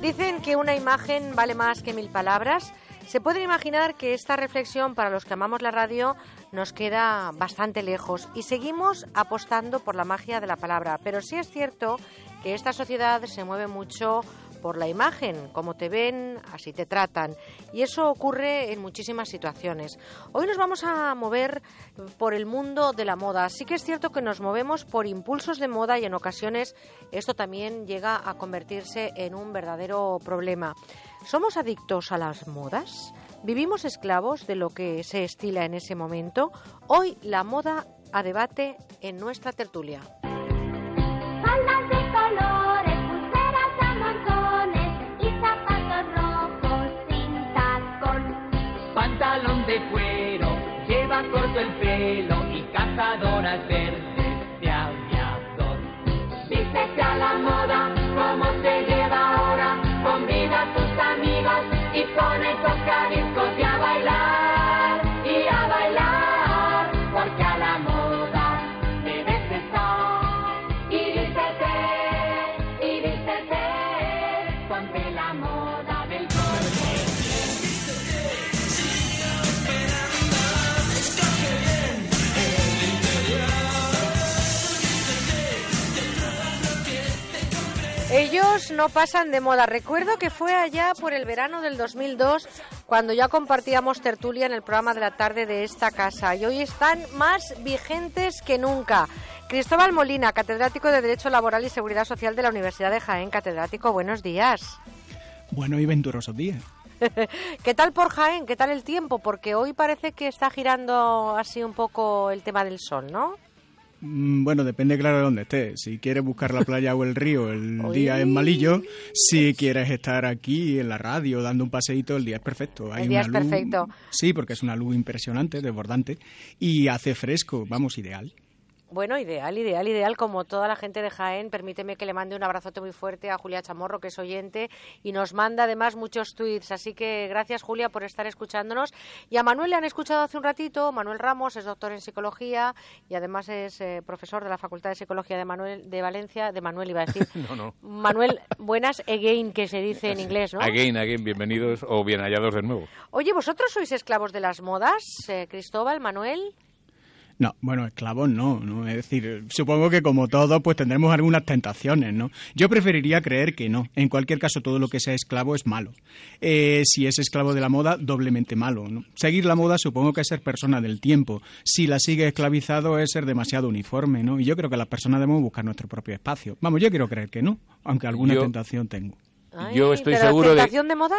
Dicen que una imagen vale más que mil palabras. Se pueden imaginar que esta reflexión para los que amamos la radio nos queda bastante lejos y seguimos apostando por la magia de la palabra. Pero sí es cierto que esta sociedad se mueve mucho por la imagen, como te ven, así te tratan. Y eso ocurre en muchísimas situaciones. Hoy nos vamos a mover por el mundo de la moda. Sí que es cierto que nos movemos por impulsos de moda y en ocasiones esto también llega a convertirse en un verdadero problema. ¿Somos adictos a las modas? ¿Vivimos esclavos de lo que se estila en ese momento? Hoy la moda a debate en nuestra tertulia. De cuero, lleva corto el pelo y cazadoras verdes de aviador. Vístete a la moda, como se lleva ahora, convida a tus amigos y pone tocadiscos Ellos no pasan de moda. Recuerdo que fue allá por el verano del 2002 cuando ya compartíamos tertulia en el programa de la tarde de esta casa y hoy están más vigentes que nunca. Cristóbal Molina, catedrático de Derecho Laboral y Seguridad Social de la Universidad de Jaén. Catedrático, buenos días. Bueno y venturosos días. ¿Qué tal por Jaén? ¿Qué tal el tiempo? Porque hoy parece que está girando así un poco el tema del sol, ¿no? Mm, Bueno, depende claro de dónde estés. Si quieres buscar la playa o el río, el día es malillo. Si quieres estar aquí en la radio dando un paseíto, el día es perfecto. El día es luz- perfecto. Sí, porque es una luz impresionante, desbordante. Y hace fresco, vamos, ideal. Bueno, ideal, ideal, ideal, como toda la gente de Jaén. Permíteme que le mande un abrazote muy fuerte a Julia Chamorro, que es oyente, y nos manda además muchos tweets. Así que gracias, Julia, por estar escuchándonos. Y a Manuel le han escuchado hace un ratito. Manuel Ramos es doctor en psicología y además es eh, profesor de la Facultad de Psicología de Manuel de Valencia. De Manuel iba a decir. No, no. Manuel, buenas again, que se dice en inglés, ¿no? Again, again, bienvenidos o bien hallados de nuevo. Oye, ¿vosotros sois esclavos de las modas, eh, Cristóbal, Manuel? No, bueno, esclavos no, ¿no? Es decir, supongo que como todos, pues tendremos algunas tentaciones, ¿no? Yo preferiría creer que no. En cualquier caso, todo lo que sea esclavo es malo. Eh, si es esclavo de la moda, doblemente malo, ¿no? Seguir la moda supongo que es ser persona del tiempo. Si la sigue esclavizado es ser demasiado uniforme, ¿no? Y yo creo que las personas debemos buscar nuestro propio espacio. Vamos, yo quiero creer que no, aunque alguna Yo- tentación tengo. Yo estoy ¿pero seguro de- tentación de moda?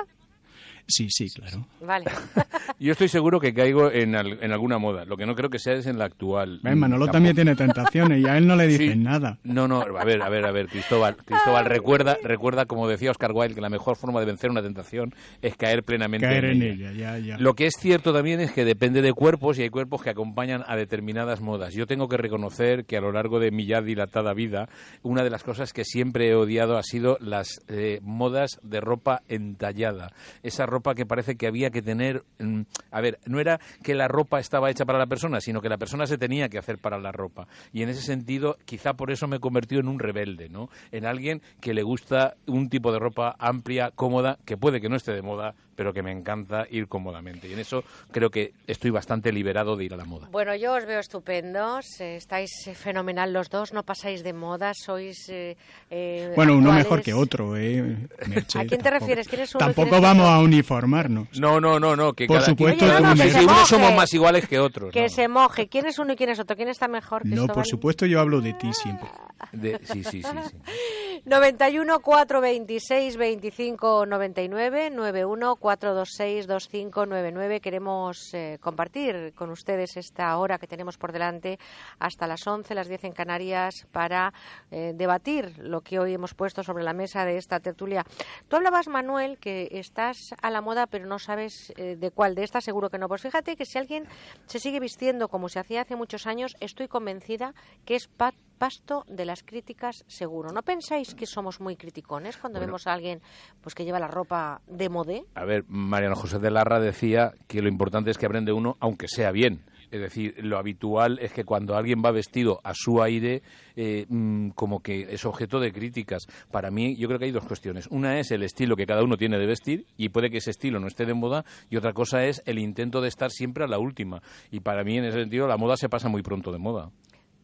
Sí, sí, claro. Vale. Yo estoy seguro que caigo en, al- en alguna moda. Lo que no creo que sea es en la actual. ¿Ves? Manolo también tiene tentaciones y a él no le dicen Sí. nada. No, no, a ver, a ver, a ver, Cristóbal, Cristóbal, recuerda, recuerda, como decía Oscar Wilde, que la mejor forma de vencer una tentación es caer plenamente Caer en ella. ella, ya, ya. Lo que es cierto también es que depende de cuerpos y hay cuerpos que acompañan a determinadas modas. Yo tengo que reconocer que a lo largo de mi ya dilatada vida, una de las cosas que siempre he odiado ha sido las eh, modas de ropa entallada. Esa ropa que parece que había que tener... mm, a ver, no era que la ropa estaba hecha para la persona, sino que la persona se tenía que hacer para la ropa. Y en ese sentido, quizá por eso me he convertido en un rebelde, ¿no? En alguien que le gusta un tipo de ropa amplia, cómoda, que puede que no esté de moda, pero que me encanta ir cómodamente. Y en eso creo que estoy bastante liberado de ir a la moda. Bueno, yo os veo estupendos, eh, estáis eh, fenomenal los dos, no pasáis de moda, sois... eh, eh, Bueno, uno actuales. mejor que otro, ¿eh? Merche, ¿A quién te tampoco- refieres? ¿Quién es uno Tampoco vamos otro? a uniformarnos. No, no, no, no, que Por cada supuesto, Oye, no, no, que unos somos más iguales que otros. Que ¿no? se moje. ¿Quién es uno y quién es otro? ¿Quién está mejor, No, Cristóbal? por supuesto yo hablo de ti siempre. De- sí, sí, sí, sí. 91 426 25 99 91 426 2599 queremos eh, compartir con ustedes esta hora que tenemos por delante hasta las 11 las 10 en Canarias para eh, debatir lo que hoy hemos puesto sobre la mesa de esta tertulia. Tú hablabas Manuel que estás a la moda pero no sabes eh, de cuál de esta seguro que no. Pues fíjate que si alguien se sigue vistiendo como se hacía hace muchos años estoy convencida que es pa- pasto de las críticas seguro. ¿No pensáis que somos muy criticones cuando Bueno. vemos a alguien pues que lleva la ropa de modé? A ver, Mariano José de Larra decía que lo importante es que aprende uno, aunque sea bien. Es decir, lo habitual es que cuando alguien va vestido a su aire, eh, mm, como que es objeto de críticas. Para mí, yo creo que hay dos cuestiones. Una es el estilo que cada uno tiene de vestir, y puede que ese estilo no esté de moda, y otra cosa es el intento de estar siempre a la última. Y para mí, en ese sentido, la moda se pasa muy pronto de moda.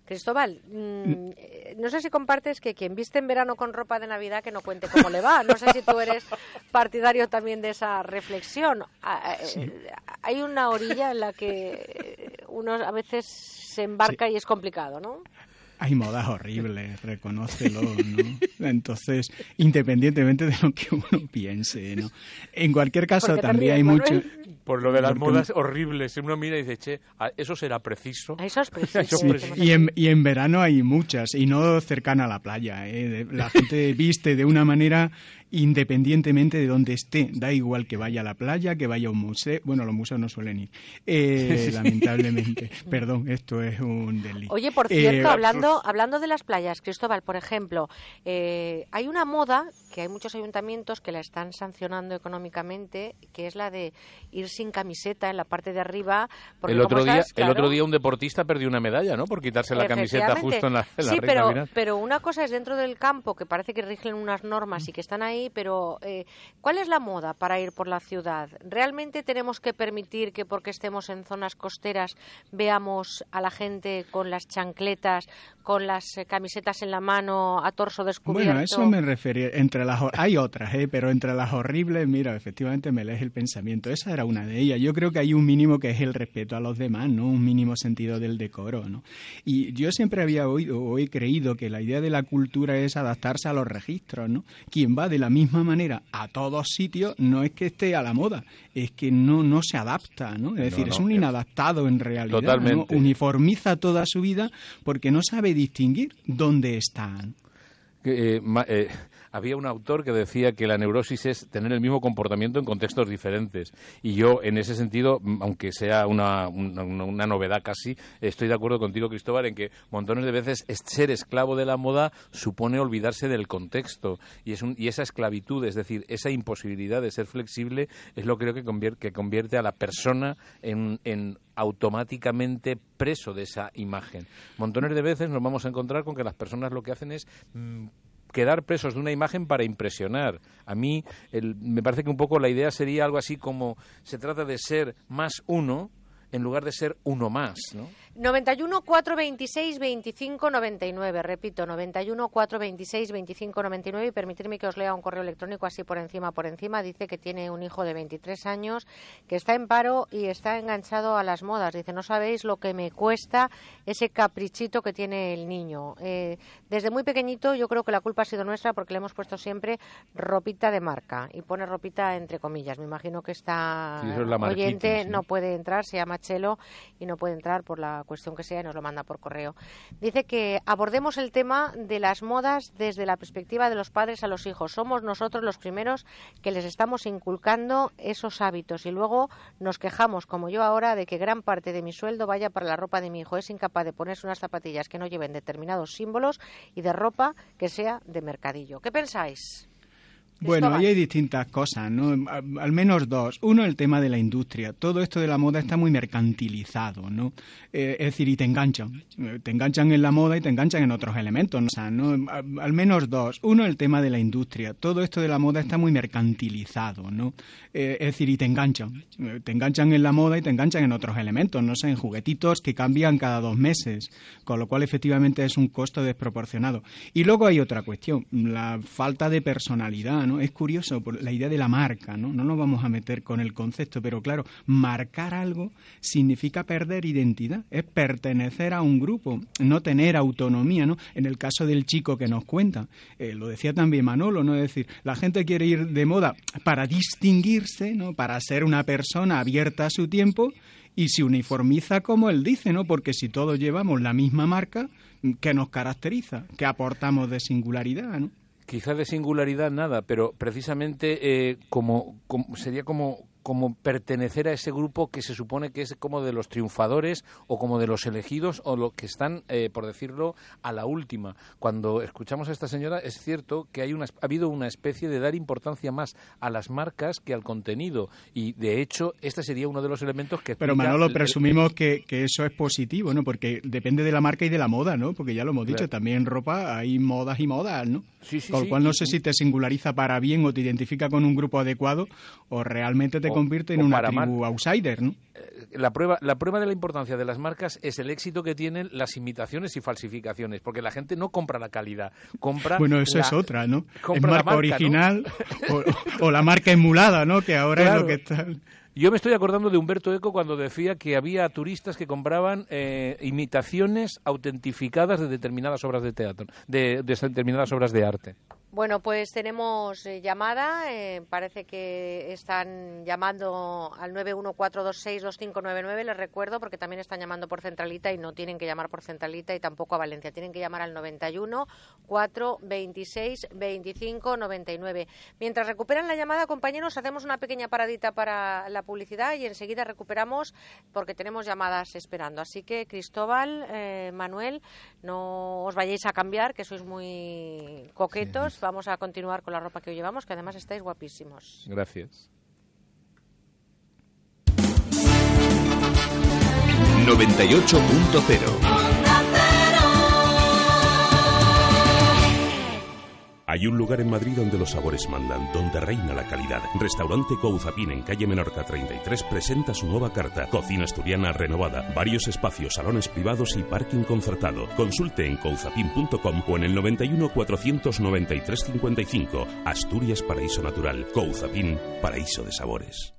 Cristóbal, mm, eh, no sé si compartes que quien viste en verano con ropa de Navidad que no cuente cómo le va. No sé si tú eres partidario también de esa reflexión. Ah, eh, hay una orilla en la que uno a veces se embarca y es complicado, ¿no? Hay modas horribles, reconócelo, ¿no? Entonces, independientemente de lo que uno piense, ¿no? En cualquier caso, también hay mucho... Por lo de las modas horribles, uno mira y dice, che, ¿eso será preciso? Eso es preciso. y, en, y en verano hay muchas, y no cercana a la playa. ¿eh? La gente viste de una manera independientemente de dónde esté. Da igual que vaya a la playa, que vaya a un museo. Bueno, los museos no suelen ir, eh, lamentablemente. Perdón, esto es un delito. Oye, por cierto, eh, hablando, hablando de las playas, Cristóbal, por ejemplo, eh, hay una moda que hay muchos ayuntamientos que la están sancionando económicamente, que es la de ir sin camiseta en la parte de arriba. el otro día, el otro día un deportista perdió una medalla, ¿no? Por quitarse la camiseta justo en la, en sí, pero, pero una cosa es dentro del campo que parece que rigen unas normas y que están ahí pero eh, ¿cuál es la moda para ir por la ciudad? ¿Realmente tenemos que permitir que porque estemos en zonas costeras veamos a la gente con las chancletas, con las eh, camisetas en la mano, a torso descubierto? Bueno, eso me refería. Entre las, hay otras, ¿eh? pero entre las horribles, mira, efectivamente me lees el pensamiento. Esa era una de ellas. Yo creo que hay un mínimo que es el respeto a los demás, ¿no? Un mínimo sentido del decoro, ¿no? Y yo siempre había oído o he creído que la idea de la cultura es adaptarse a los registros, ¿no? Quien va de la misma manera a todos sitios no es que esté a la moda, es que no, no se adapta, ¿no? Es decir, es un inadaptado en realidad. Totalmente. Uniformiza toda su vida porque no sabe distinguir dónde están. Eh, eh, había un autor que decía que la neurosis es tener el mismo comportamiento en contextos diferentes. Y yo, en ese sentido, aunque sea una, una, novedad casi, estoy de acuerdo contigo, Cristóbal, en que montones de veces ser esclavo de la moda supone olvidarse del contexto. Y, es un, y esa esclavitud, es decir, esa imposibilidad de ser flexible, es lo que creo que convierte, a la persona en, en automáticamente preso de esa imagen. Montones de veces nos vamos a encontrar con que las personas lo que hacen es mm, quedar presos de una imagen para impresionar. A mí me parece que un poco la idea sería algo así como se trata de ser más uno en lugar de ser uno más, ¿no? 91 426 25 99, repito, 91 426 25 99 y permitirme que os lea un correo electrónico así por encima, por encima. Dice que tiene un hijo de 23 años que está en paro y está enganchado a las modas. Dice, no sabéis lo que me cuesta ese caprichito que tiene el niño. Eh, desde muy pequeñito yo creo que la culpa ha sido nuestra porque le hemos puesto siempre ropita de marca y pone ropita entre comillas. Me imagino que esta oyente no puede entrar, se llama Chelo y no puede entrar por la cuestión que sea y nos lo manda por correo. Dice que abordemos el tema de las modas desde la perspectiva de los padres a los hijos. Somos nosotros los primeros que les estamos inculcando esos hábitos y luego nos quejamos, como yo ahora, de que gran parte de mi sueldo vaya para la ropa de mi hijo. Es incapaz de ponerse unas zapatillas que no lleven determinados símbolos y de ropa que sea de mercadillo. ¿Qué pensáis? Bueno, ahí hay distintas cosas, ¿no? Al menos dos. Uno, el tema de la industria. Todo esto de la moda está muy mercantilizado, ¿no? Eh, es decir, y te enganchan. Te enganchan en la moda y te enganchan en otros elementos, ¿no? O sea, ¿no? Al menos dos. Uno, el tema de la industria. Todo esto de la moda está muy mercantilizado, ¿no? Eh, es decir, y te enganchan. Te enganchan en la moda y te enganchan en otros elementos, no sé, en juguetitos que cambian cada dos meses, con lo cual efectivamente es un costo desproporcionado. Y luego hay otra cuestión, la falta de personalidad, ¿no? Es curioso la idea de la marca, ¿no? No nos vamos a meter con el concepto, pero claro, marcar algo significa perder identidad, es pertenecer a un grupo, no tener autonomía, ¿no? En el caso del chico que nos cuenta, eh, lo decía también Manolo, ¿no? Es decir, la gente quiere ir de moda para distinguirse, ¿no? Para ser una persona abierta a su tiempo y se uniformiza como él dice, ¿no? Porque si todos llevamos la misma marca, ¿qué nos caracteriza? ¿Qué aportamos de singularidad, ¿no? Quizás de singularidad nada, pero precisamente eh, como, sería como como pertenecer a ese grupo que se supone que es como de los triunfadores o como de los elegidos o los que están, eh, por decirlo, a la última. Cuando escuchamos a esta señora, es cierto que hay una, ha habido una especie de dar importancia más a las marcas que al contenido. Y de hecho, este sería uno de los elementos que. Pero Manolo, presumimos que, que, eso es positivo, ¿no? Porque depende de la marca y de la moda, ¿no? Porque ya lo hemos dicho, también en ropa hay modas y modas, ¿no? Sí, sí, Con lo cual no sé si te singulariza para bien o te identifica con un grupo adecuado o realmente te convierte en una tribu outsider, ¿no? Eh, la prueba, la prueba de la importancia de las marcas es el éxito que tienen las imitaciones y falsificaciones, porque la gente no compra la calidad, compra. Bueno, eso es otra, ¿no? Es marca, original o, la marca emulada, ¿no? Que ahora es lo que está. Yo me estoy acordando de Humberto Eco cuando decía que había turistas que compraban eh, imitaciones autentificadas de determinadas obras de teatro, de determinadas obras de arte. Bueno, pues tenemos eh, llamada. Eh, parece que están llamando al 914262599. Les recuerdo porque también están llamando por centralita y no tienen que llamar por centralita y tampoco a Valencia. Tienen que llamar al 91 426 25 99. Mientras recuperan la llamada, compañeros, hacemos una pequeña paradita para la publicidad y enseguida recuperamos porque tenemos llamadas esperando. Así que Cristóbal, eh, Manuel, no os vayáis a cambiar, que sois muy coquetos vamos a continuar con la ropa que hoy llevamos, que además estáis guapísimos. Gracias. 98.0 Hay un lugar en Madrid donde los sabores mandan, donde reina la calidad. Restaurante Couzapín en calle Menorca 33 presenta su nueva carta. Cocina asturiana renovada, varios espacios, salones privados y parking concertado. Consulte en couzapin.com o en el 91 493 55. Asturias Paraíso Natural. Couzapín, paraíso de sabores.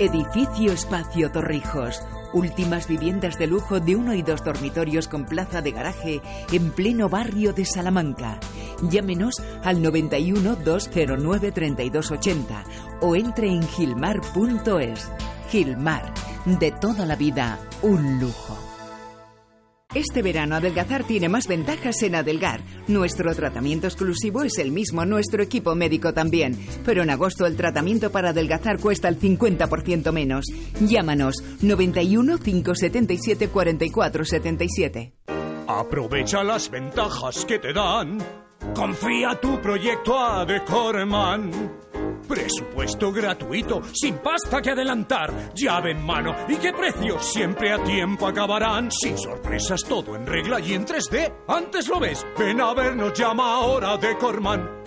Edificio Espacio Torrijos. Últimas viviendas de lujo de uno y dos dormitorios con plaza de garaje en pleno barrio de Salamanca. Llámenos al 91 209 3280 o entre en gilmar.es. Gilmar, de toda la vida, un lujo. Este verano adelgazar tiene más ventajas en Adelgar. Nuestro tratamiento exclusivo es el mismo, nuestro equipo médico también. Pero en agosto el tratamiento para adelgazar cuesta el 50% menos. Llámanos 91 577 44 77. Aprovecha las ventajas que te dan. Confía tu proyecto a Decorman. Presupuesto gratuito, sin pasta que adelantar, llave en mano y qué precios siempre a tiempo acabarán. Sin sorpresas, todo en regla y en 3D. Antes lo ves, ven a vernos, llama ahora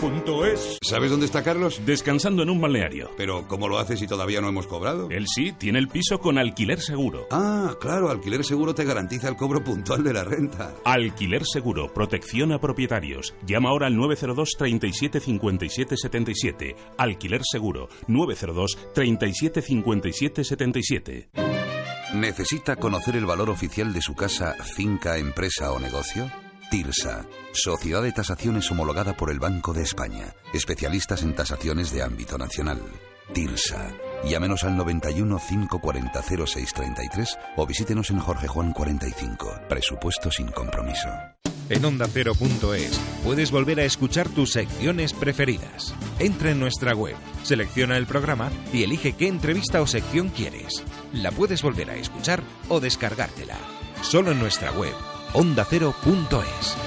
decorman.es. ¿Sabes dónde está Carlos? Descansando en un balneario. Pero ¿cómo lo haces si todavía no hemos cobrado? Él sí, tiene el piso con alquiler seguro. Ah, claro, alquiler seguro te garantiza el cobro puntual de la renta. Alquiler seguro, protección a propietarios. Llama ahora al 902 37 57 77. Alquiler Seguro 902 37 57 77. ¿Necesita conocer el valor oficial de su casa, finca, empresa o negocio? TIRSA, Sociedad de Tasaciones homologada por el Banco de España, especialistas en tasaciones de ámbito nacional. TIRSA. Llámenos al 91 540 0633 o visítenos en Jorge Juan 45. Presupuesto sin compromiso. En ondacero.es puedes volver a escuchar tus secciones preferidas. Entra en nuestra web, selecciona el programa y elige qué entrevista o sección quieres. La puedes volver a escuchar o descargártela. Solo en nuestra web, ondacero.es.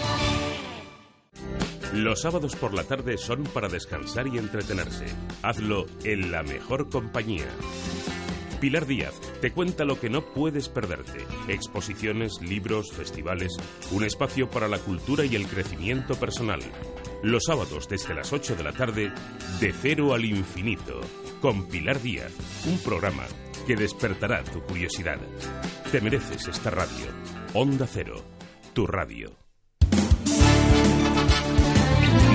Los sábados por la tarde son para descansar y entretenerse. Hazlo en la mejor compañía. Pilar Díaz te cuenta lo que no puedes perderte. Exposiciones, libros, festivales, un espacio para la cultura y el crecimiento personal. Los sábados desde las 8 de la tarde, de cero al infinito, con Pilar Díaz, un programa que despertará tu curiosidad. Te mereces esta radio. Onda Cero, tu radio.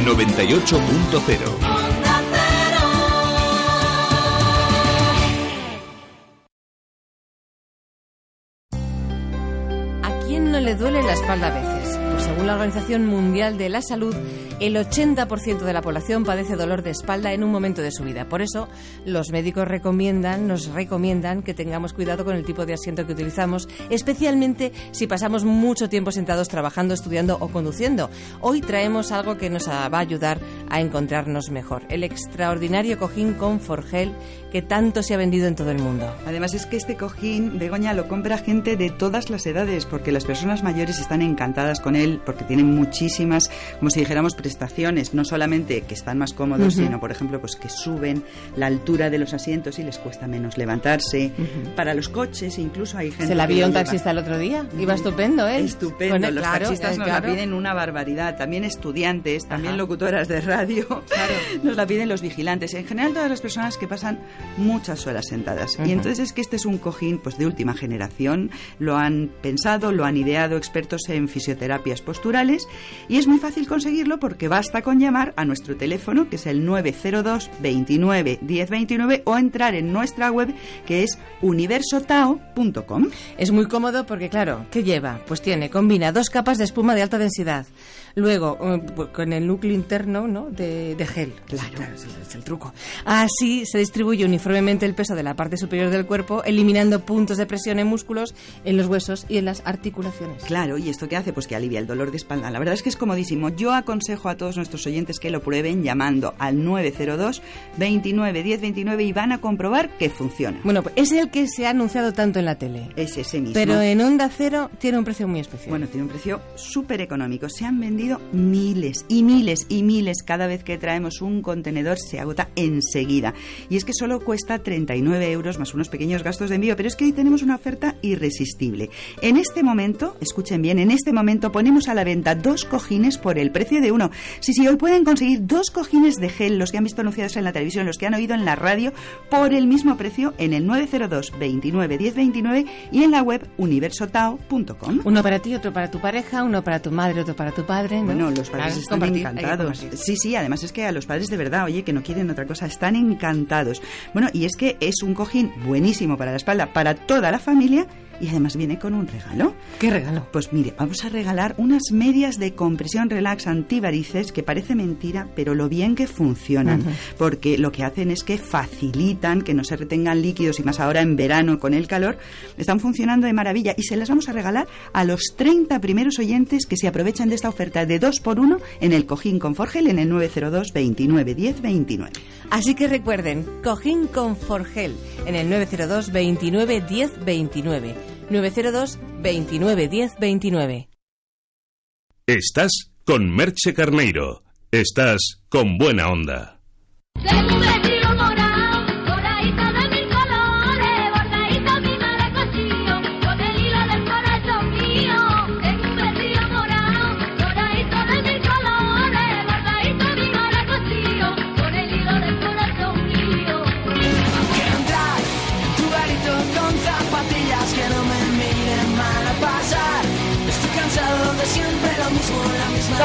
98.0 le duele la espalda a veces? Según la Organización Mundial de la Salud, el 80% de la población padece dolor de espalda en un momento de su vida. Por eso, los médicos recomiendan, nos recomiendan que tengamos cuidado con el tipo de asiento que utilizamos, especialmente si pasamos mucho tiempo sentados trabajando, estudiando o conduciendo. Hoy traemos algo que nos va a ayudar a encontrarnos mejor, el extraordinario cojín con Forgel que tanto se ha vendido en todo el mundo. Además es que este cojín, Begoña, lo compra gente de todas las edades, porque las personas mayores están encantadas con él, porque tienen muchísimas, como si dijéramos, prestaciones, no solamente que están más cómodos, sino, por ejemplo, pues que suben la altura de los asientos y les cuesta menos levantarse. Para los coches, incluso hay gente... Se la vio un taxista el otro día, iba estupendo, ¿eh? Estupendo, los taxistas nos la piden una barbaridad, también estudiantes, también locutoras de radio, nos la piden los vigilantes, en general todas las personas que pasan muchas horas sentadas. Y entonces es que este es un cojín pues de última generación, lo han pensado, lo han ideado expertos en fisioterapias y es muy fácil conseguirlo porque basta con llamar a nuestro teléfono que es el 902 29 1029 o entrar en nuestra web que es universotao.com. Es muy cómodo porque claro, ¿qué lleva? Pues tiene combina dos capas de espuma de alta densidad Luego, eh, con el núcleo interno ¿no? de, gel. Claro, es, el truco. Así se distribuye uniformemente el peso de la parte superior del cuerpo, eliminando puntos de presión en músculos, en los huesos y en las articulaciones. Claro, ¿y esto qué hace? Pues que alivia el dolor de espalda. La verdad es que es comodísimo. Yo aconsejo a todos nuestros oyentes que lo prueben llamando al 902 29 10 29 y van a comprobar que funciona. Bueno, pues es el que se ha anunciado tanto en la tele. Es ese mismo. Pero en Onda Cero tiene un precio muy especial. Bueno, tiene un precio súper económico. Se han vendido miles y miles y miles. Cada vez que traemos un contenedor se agota enseguida. Y es que solo cuesta 39 euros más unos pequeños gastos de envío, pero es que hoy tenemos una oferta irresistible. En este momento, escuchen bien, en este momento ponemos a la venta dos cojines por el precio de uno. Sí, sí, hoy pueden conseguir dos cojines de gel, los que han visto anunciados en la televisión, los que han oído en la radio, por el mismo precio en el 902 29 10 29 y en la web universotao.com. Uno para ti, otro para tu pareja, uno para tu madre, otro para tu padre bueno, los padres están encantados. Sí, sí, además es que a los padres de verdad, oye, que no quieren otra cosa, están encantados. Bueno, y es que es un cojín buenísimo para la espalda, para toda la familia y además viene con un regalo. ¿Qué regalo? Pues mire, vamos a regalar unas medias de compresión relax antivarices que parece mentira, pero lo bien que funcionan, porque lo que hacen es que facilitan que no se retengan líquidos y más ahora en verano con el calor, están funcionando de maravilla y se las vamos a regalar a los 30 primeros oyentes que se aprovechan de esta oferta de 2 por 1 en el Cojín con Forgel en el 902 29 10 29. Así que recuerden, Cojín con Forgel en el 902 29 10 29. 902 29 10 29. Estás con Merche Carneiro. Estás con buena onda.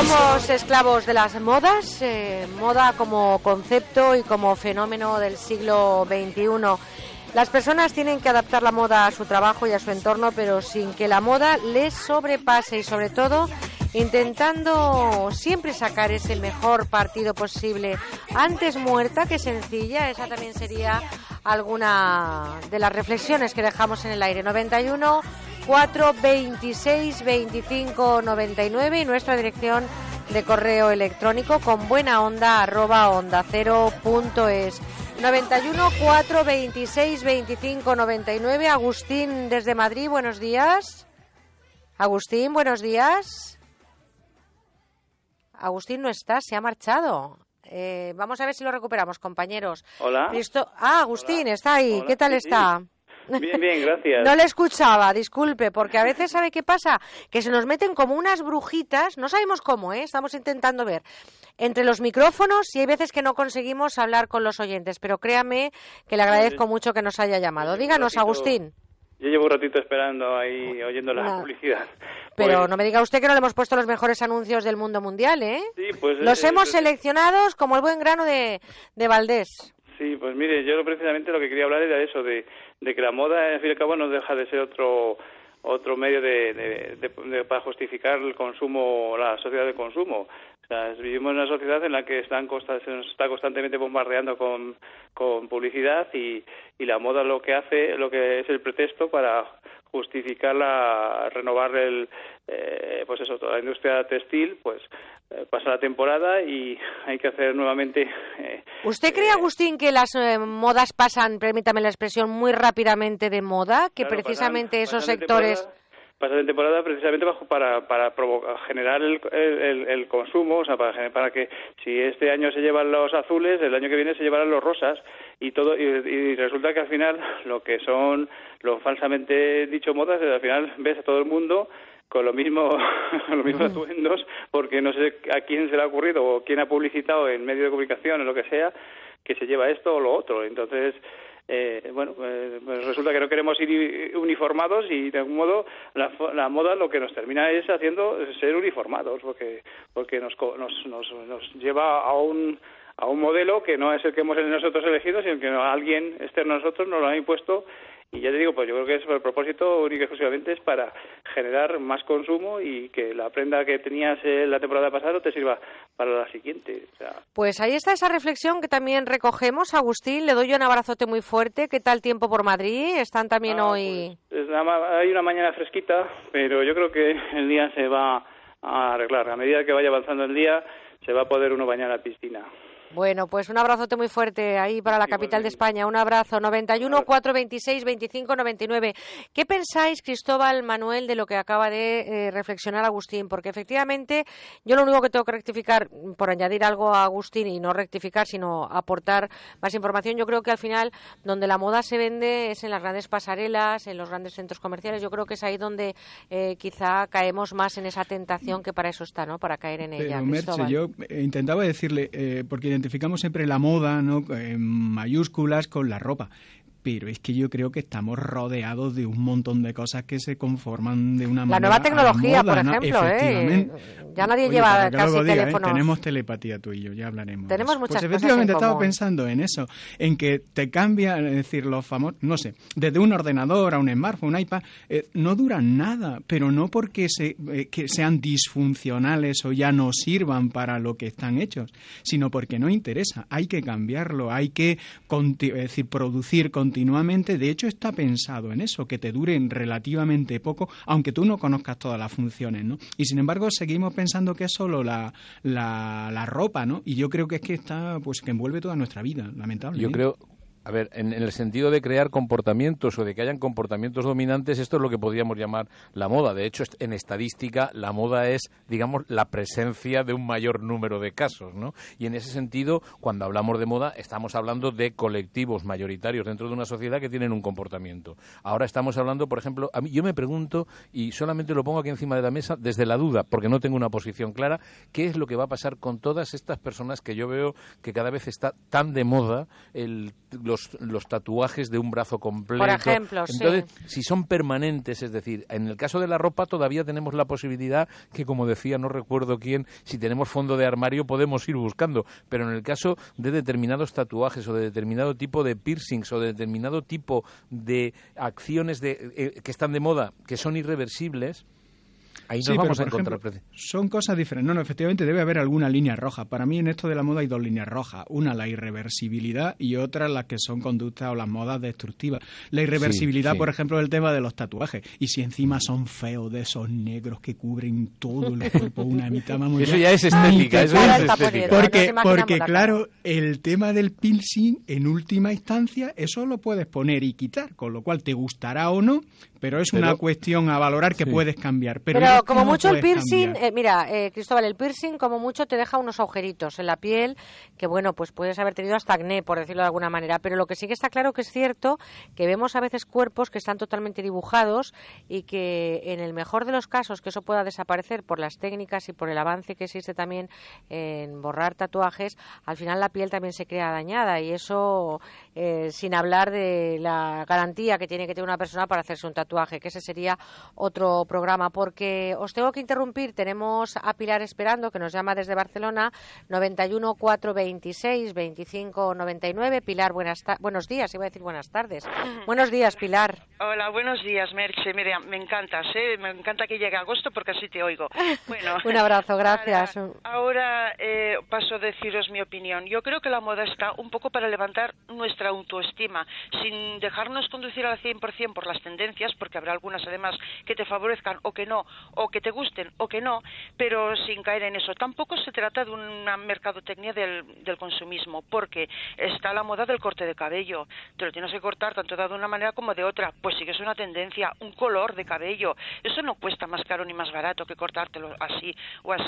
Somos esclavos de las modas, eh, moda como concepto y como fenómeno del siglo XXI. Las personas tienen que adaptar la moda a su trabajo y a su entorno, pero sin que la moda les sobrepase y sobre todo intentando siempre sacar ese mejor partido posible. Antes muerta que sencilla, esa también sería alguna de las reflexiones que dejamos en el aire. 91 4 26 25 99 y nuestra dirección de correo electrónico con buena onda arroba onda cero punto es. 91 4 26 25 99 Agustín desde Madrid buenos días. Agustín buenos días. Agustín no está se ha marchado. Eh, vamos a ver si lo recuperamos compañeros. Hola. Ah Agustín está ahí. Qué tal está Bien, bien, gracias. No le escuchaba, disculpe, porque a veces, ¿sabe qué pasa? Que se nos meten como unas brujitas, no sabemos cómo, ¿eh? Estamos intentando ver, entre los micrófonos y hay veces que no conseguimos hablar con los oyentes, pero créame que le agradezco mucho que nos haya llamado. Díganos, Agustín. Yo llevo un ratito esperando ahí, oyendo la publicidad. Pero pues no me diga usted que no le hemos puesto los mejores anuncios del mundo mundial, ¿eh? Sí, pues... Los hemos seleccionado como el buen grano de, de Valdés. Sí, pues mire, yo precisamente lo que quería hablar era eso, de, de que la moda, al fin y al cabo, no deja de ser otro otro medio de, para justificar el consumo, la sociedad de consumo. O sea, vivimos en una sociedad en la que están se nos está constantemente bombardeando con, con publicidad y, y la moda lo que hace, lo que es el pretexto para justificar la, renovar el, eh, pues eso, toda la industria textil, pues eh, pasa la temporada y hay que hacer nuevamente. Eh, ¿Usted cree, Agustín, que las modas pasan, permítame la expresión, muy rápidamente de moda? Que precisamente esos sectores pasa de temporada precisamente para, para generar el, el, consumo, o sea, para, para que si este año se llevan los azules, el año que viene se llevarán los rosas y todo y, resulta que al final lo que son los falsamente dicho modas, al final ves a todo el mundo con lo mismo, los mismos atuendos, porque no sé a quién se le ha ocurrido o quién ha publicitado en medio de comunicación o lo que sea, que se lleva esto o lo otro. Entonces, eh, bueno, pues, pues resulta que no queremos ir uniformados y de algún modo la, la, moda lo que nos termina es haciendo ser uniformados porque porque nos, nos, nos, nos lleva a un a un modelo que no es el que hemos nosotros elegido, sino que alguien externo a nosotros nos lo ha impuesto. Y ya te digo, pues yo creo que es el propósito único y exclusivamente es para generar más consumo y que la prenda que tenías la temporada pasada te sirva para la siguiente. Pues ahí está esa reflexión que también recogemos. Agustín, le doy un abrazote muy fuerte. ¿Qué tal tiempo por Madrid? ¿Están también ah, hoy...? Pues, hay una mañana fresquita, pero yo creo que el día se va a arreglar. A medida que vaya avanzando el día, se va a poder uno bañar a la piscina. Bueno, pues un abrazote muy fuerte ahí para la capital de España. Un abrazo. 91 426 25 99. ¿Qué pensáis, Cristóbal Manuel, de lo que acaba de eh, reflexionar Agustín? Porque efectivamente, yo lo único que tengo que rectificar, por añadir algo a Agustín y no rectificar, sino aportar más información, yo creo que al final, donde la moda se vende es en las grandes pasarelas, en los grandes centros comerciales. Yo creo que es ahí donde eh, quizá caemos más en esa tentación que para eso está, ¿no? Para caer en ella. Merche, yo intentaba decirle, eh, porque identificamos siempre la moda, ¿no? En mayúsculas con la ropa pero es que yo creo que estamos rodeados de un montón de cosas que se conforman de una manera. La nueva tecnología, por ejemplo, ¿eh? Ya nadie lleva casi ¿eh? teléfono. Tenemos telepatía tú y yo, ya hablaremos. Tenemos muchas pues efectivamente estaba pensando en eso, en que te cambia, es decir, los famosos, no sé, desde un ordenador a un smartphone, un iPad, eh, no duran nada, pero no porque se, eh, que sean disfuncionales o ya no sirvan para lo que están hechos, sino porque no interesa. Hay que cambiarlo, hay que decir, producir continuamente. De hecho, está pensado en eso, que te duren relativamente poco, aunque tú no conozcas todas las funciones, ¿no? Y sin embargo, seguimos pensando que es solo la, la, ropa, ¿no? Y yo creo que es que está, pues que envuelve toda nuestra vida, lamentablemente. Yo creo, a ver, en, el sentido de crear comportamientos o de que hayan comportamientos dominantes, esto es lo que podríamos llamar la moda. De hecho, en estadística, la moda es, digamos, la presencia de un mayor número de casos, ¿no? Y en ese sentido, cuando hablamos de moda, estamos hablando de colectivos mayoritarios dentro de una sociedad que tienen un comportamiento. Ahora estamos hablando, por ejemplo, a mí, yo me pregunto, y solamente lo pongo aquí encima de la mesa desde la duda, porque no tengo una posición clara, ¿qué es lo que va a pasar con todas estas personas que yo veo que cada vez está tan de moda el los, tatuajes de un brazo completo. Por ejemplo, Entonces, si son permanentes, es decir, en el caso de la ropa todavía tenemos la posibilidad que, como decía, no recuerdo quién, si tenemos fondo de armario podemos ir buscando, pero en el caso de determinados tatuajes o de determinado tipo de piercings o de determinado tipo de acciones de, eh, que están de moda, que son irreversibles, Ahí nos vamos a encontrar. son cosas diferentes. No, no, efectivamente debe haber alguna línea roja. Para mí en esto de la moda hay dos líneas rojas. Una, la irreversibilidad y otra, las que son conductas o las modas destructivas. La irreversibilidad, por ejemplo, el tema de los tatuajes. Y si encima son feos de esos negros que cubren todo el cuerpo, una mitad más Eso ya es estética. eso es estética. Porque, porque claro, el tema del piercing, en última instancia, eso lo puedes poner y quitar. Con lo cual, te gustará o no, pero es una cuestión a valorar que puedes cambiar. Pero, como mucho el piercing, eh, mira, eh, Cristóbal, el piercing como mucho te deja unos agujeritos en la piel que, bueno, pues puedes haber tenido hasta acné, por decirlo de alguna manera. Pero lo que sí que está claro que es cierto que vemos a veces cuerpos que están totalmente dibujados y que en el mejor de los casos que eso pueda desaparecer por las técnicas y por el avance que existe también en borrar tatuajes, al final la piel también se crea dañada y eso eh, sin hablar de la garantía que tiene que tener una persona para hacerse un tatuaje tatuaje, que ese sería otro programa, porque os tengo que interrumpir. Tenemos a Pilar esperando, que nos llama desde Barcelona, 91 426 25 99. Pilar, buenas buenos días, iba a decir buenas tardes. buenos días, Pilar. Hola, buenos días, Merche. Mira, me encantas, ¿eh? me encanta que llegue agosto porque así te oigo. Bueno, un abrazo, gracias. Ahora, eh, paso a deciros mi opinión. Yo creo que la moda está un poco para levantar nuestra autoestima, sin dejarnos conducir al 100% por las tendencias, porque habrá algunas además que te favorezcan o que no, o que te gusten o que no, pero sin caer en eso. Tampoco se trata de una mercadotecnia del, del consumismo, porque está la moda del corte de cabello. Te lo tienes que cortar tanto de una manera como de otra. Pues sigues una tendencia, un color de cabello. Eso no cuesta más caro ni más barato que cortártelo así o así.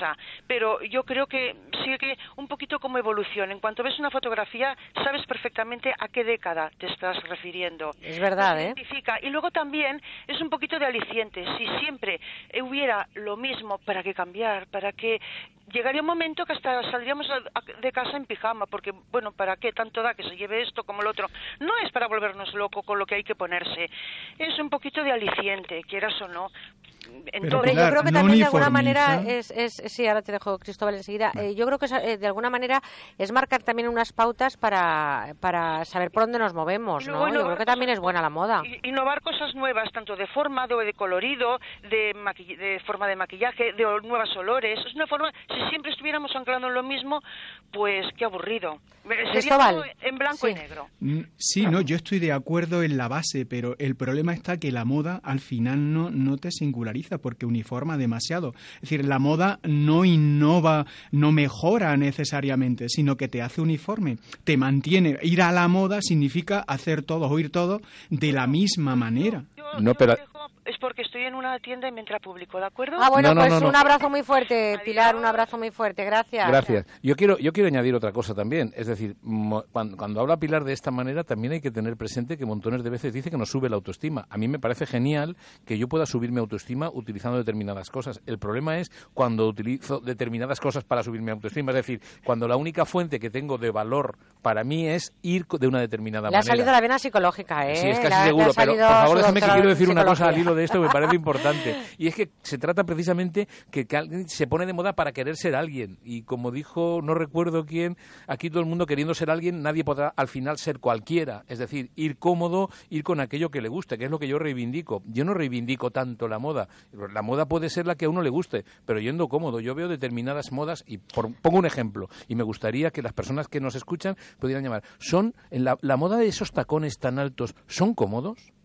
Pero yo creo que sigue que un poquito como evolución. En cuanto ves una fotografía, sabes perfectamente a qué década te estás refiriendo. Es verdad, ¿eh? Y luego también es un poquito de aliciente. Si siempre hubiera lo mismo, ¿para qué cambiar? ¿Para qué llegaría un momento que hasta saldríamos de casa en pijama, porque, bueno, ¿para qué tanto da que se lleve esto como el otro? No es para volvernos locos con lo que hay que ponerse, es un poquito de aliciente, quieras o no. Entonces, yo creo que también de alguna manera es, es, sí, ahora te dejo Cristóbal enseguida. Eh, yo creo que eh, de alguna manera es marcar también unas pautas para, para saber por dónde nos movemos, ¿no? yo creo que también es buena la moda. Innovar cosas nuevas, tanto de forma, de, de colorido, de, de forma de maquillaje, de nuevos olores. Es una forma si siempre estuviéramos anclando en lo mismo, pues qué aburrido. Sería en blanco y negro. Mm, sí, no, yo estoy de acuerdo en la base, pero el problema está que la moda al final no, no te singulariza porque uniforma demasiado. Es decir, la moda no innova, no mejora necesariamente, sino que te hace uniforme, te mantiene. Ir a la moda significa hacer todo, oír todo de la misma manera. no, pero es porque estoy en una tienda y me entra público, ¿de acuerdo? Ah, bueno, pues un abrazo muy fuerte, Pilar, un abrazo muy fuerte, gracias. Gracias. Yo quiero, yo quiero añadir otra cosa también, es decir, cuando, habla Pilar de esta manera, también hay que tener presente que montones de veces dice que nos sube la autoestima. A mí me parece genial que yo pueda subir mi autoestima utilizando determinadas cosas. El problema es cuando utilizo determinadas cosas para subir mi autoestima, es decir, cuando la única fuente que tengo de valor para mí es ir de una determinada manera. Le ha salido la vena psicológica, ¿eh? Sí, es casi seguro, pero por favor déjame que quiero decir una cosa al de esto me parece importante. Y es que se trata precisamente que, alguien se pone de moda para querer ser alguien. Y como dijo, no recuerdo quién, aquí todo el mundo queriendo ser alguien, nadie podrá al final ser cualquiera. Es decir, ir cómodo, ir con aquello que le guste, que es lo que yo reivindico. Yo no reivindico tanto la moda. La moda puede ser la que a uno le guste, pero yendo cómodo. Yo veo determinadas modas y pongo un ejemplo. Y me gustaría que las personas que nos escuchan pudieran llamar. ¿Son en la moda de esos tacones tan altos, son cómodos?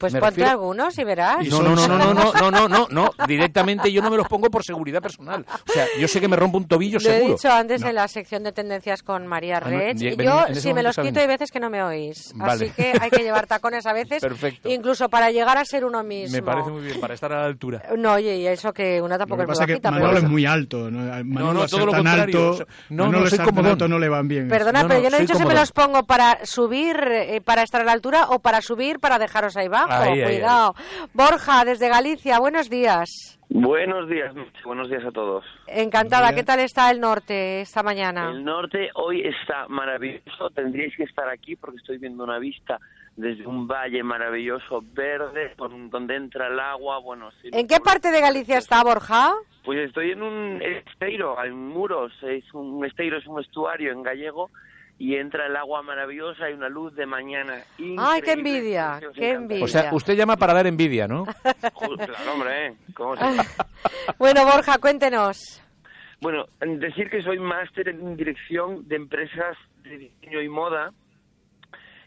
Pues ponte algunos y verás. No, no, no, no, no, no, no, no, no, directamente yo no me los pongo por seguridad personal. O sea, yo sé que me rompo un tobillo Lo seguro. he dicho antes en la sección de tendencias con María ah, Red. yo, si me los quito, hay veces que no me oís. Así que hay que llevar tacones a veces, Perfecto. incluso para llegar a ser uno mismo. Me parece muy bien, para estar a la altura. No, oye, y eso que una tampoco lo que es pasa muy bajita. Manolo es muy alto. No, no, no todo lo contrario. Alto, no, no, soy como alto no le van bien. Perdona, pero yo no he dicho si me los pongo para subir, eh, para estar a la altura o para subir, para dejaros ahí Cuidado. Borja, desde Galicia, buenos días. Buenos días, buenos días a todos. Encantada, ¿qué tal está el norte esta mañana? El norte hoy está maravilloso, tendríais que estar aquí porque estoy viendo una vista desde un valle maravilloso verde donde entra el agua, bueno... ¿En qué parte de Galicia está Borja? Pues estoy en un esteiro, en Muros, es un esteiro, es un estuario en gallego y entra el agua maravillosa y una luz de mañana. ¡Ay, qué envidia! ¡Qué envidia! O sea, usted llama para dar envidia, ¿no? claro, hombre, ¿eh? ¿Cómo se bueno, Borja, cuéntenos. Bueno, decir que soy máster en dirección de empresas de diseño y moda